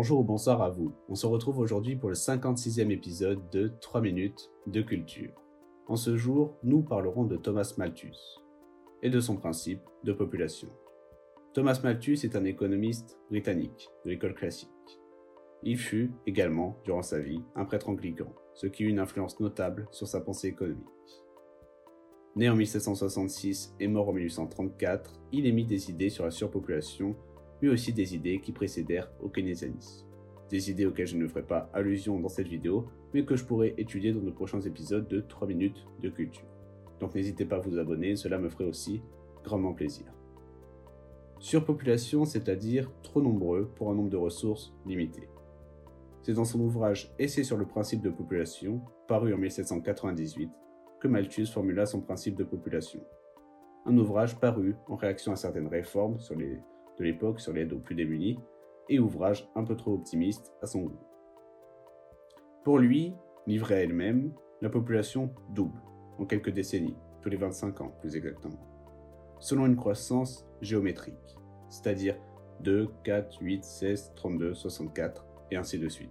Bonjour ou bonsoir à vous. On se retrouve aujourd'hui pour le 56e épisode de 3 minutes de culture. En ce jour, nous parlerons de Thomas Malthus et de son principe de population. Thomas Malthus est un économiste britannique de l'école classique. Il fut également, durant sa vie, un prêtre anglican, ce qui eut une influence notable sur sa pensée économique. Né en 1766 et mort en 1834, il émit des idées sur la surpopulation mais aussi des idées qui précédèrent au keynésianisme. Des idées auxquelles je ne ferai pas allusion dans cette vidéo, mais que je pourrai étudier dans de prochains épisodes de 3 minutes de culture. Donc n'hésitez pas à vous abonner, cela me ferait aussi grandement plaisir. Surpopulation, c'est-à-dire trop nombreux pour un nombre de ressources limité. C'est dans son ouvrage Essai sur le principe de population, paru en 1798, que Malthus formula son principe de population. Un ouvrage paru en réaction à certaines réformes sur les l'époque sur l'aide aux plus démunis, et ouvrage un peu trop optimiste à son goût. Pour lui, livrée à elle-même, la population double en quelques décennies, tous les 25 ans plus exactement, selon une croissance géométrique, c'est-à-dire 2, 4, 8, 16, 32, 64 et ainsi de suite.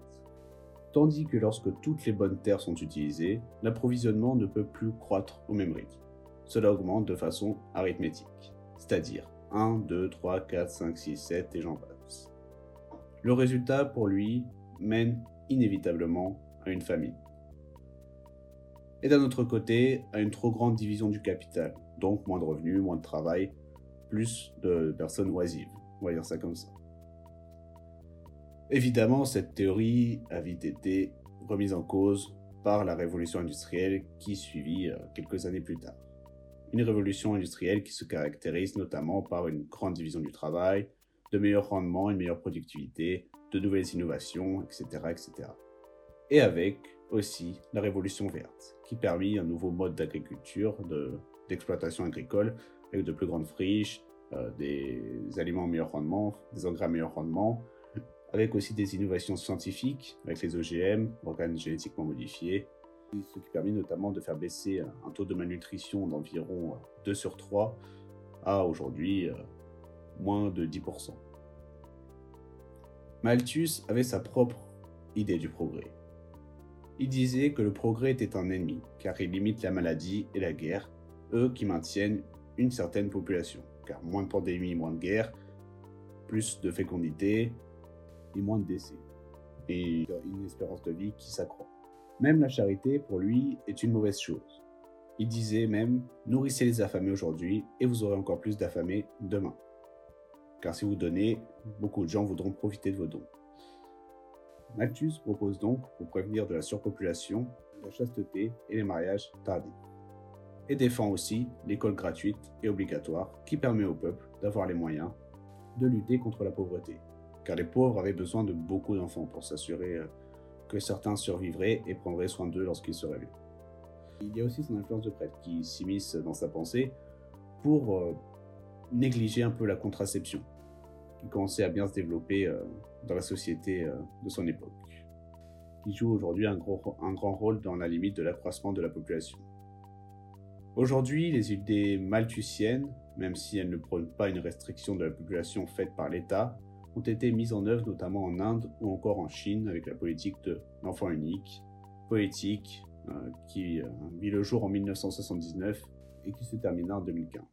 Tandis que lorsque toutes les bonnes terres sont utilisées, l'approvisionnement ne peut plus croître au même rythme. Cela augmente de façon arithmétique, c'est-à-dire 1, 2, 3, 4, 5, 6, 7 et j'en passe. Le résultat pour lui mène inévitablement à une famine. Et d'un autre côté, à une trop grande division du capital, donc moins de revenus, moins de travail, plus de personnes oisives. On va dire ça comme ça. Évidemment, cette théorie a vite été remise en cause par la révolution industrielle qui suivit euh, quelques années plus tard une révolution industrielle qui se caractérise notamment par une grande division du travail, de meilleurs rendements, une meilleure productivité, de nouvelles innovations, etc. etc. Et avec aussi la révolution verte, qui permit un nouveau mode d'agriculture, d'exploitation agricole, avec de plus grandes friches, euh, des aliments à meilleur rendement, des engrais à meilleur rendement, avec aussi des innovations scientifiques, avec les OGM, organes génétiquement modifiés, ce qui permet notamment de faire baisser un taux de malnutrition d'environ 2 sur 3 à aujourd'hui euh, moins de 10%. Malthus avait sa propre idée du progrès. Il disait que le progrès était un ennemi, car il limite la maladie et la guerre, eux qui maintiennent une certaine population, car moins de pandémies, moins de guerres, plus de fécondité et moins de décès, et une espérance de vie qui s'accroît. Même la charité, pour lui, est une mauvaise chose. Il disait même Nourrissez les affamés aujourd'hui et vous aurez encore plus d'affamés demain. Car si vous donnez, beaucoup de gens voudront profiter de vos dons. Malthus propose donc, pour prévenir de la surpopulation, la chasteté et les mariages tardifs. Et défend aussi l'école gratuite et obligatoire qui permet au peuple d'avoir les moyens de lutter contre la pauvreté. Car les pauvres avaient besoin de beaucoup d'enfants pour s'assurer euh, que certains survivraient et prendraient soin d'eux lorsqu'ils seraient vieux. Il y a aussi son influence de prêtre qui s'immisce dans sa pensée pour euh, négliger un peu la contraception, qui commençait à bien se développer euh, dans la société euh, de son époque, qui joue aujourd'hui un, un grand rôle dans la limite de l'accroissement de la population. Aujourd'hui, les idées malthusiennes, même si elles ne prônent pas une restriction de la population faite par l'État, ont été mises en œuvre notamment en Inde ou encore en Chine avec la politique de l'enfant unique, politique euh, qui euh, vit le jour en 1979 et qui se termina en 2015.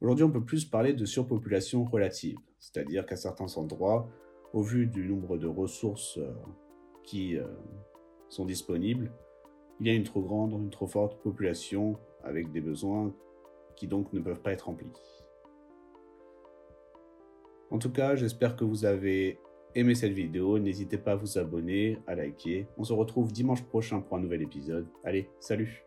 Aujourd'hui, on peut plus parler de surpopulation relative, c'est-à-dire qu'à certains endroits, au vu du nombre de ressources euh, qui sont disponibles, il y a une trop grande, une trop forte population avec des besoins qui donc ne peuvent pas être remplis. En tout cas, j'espère que vous avez aimé cette vidéo. N'hésitez pas à vous abonner, à liker. On se retrouve dimanche prochain pour un nouvel épisode. Allez, salut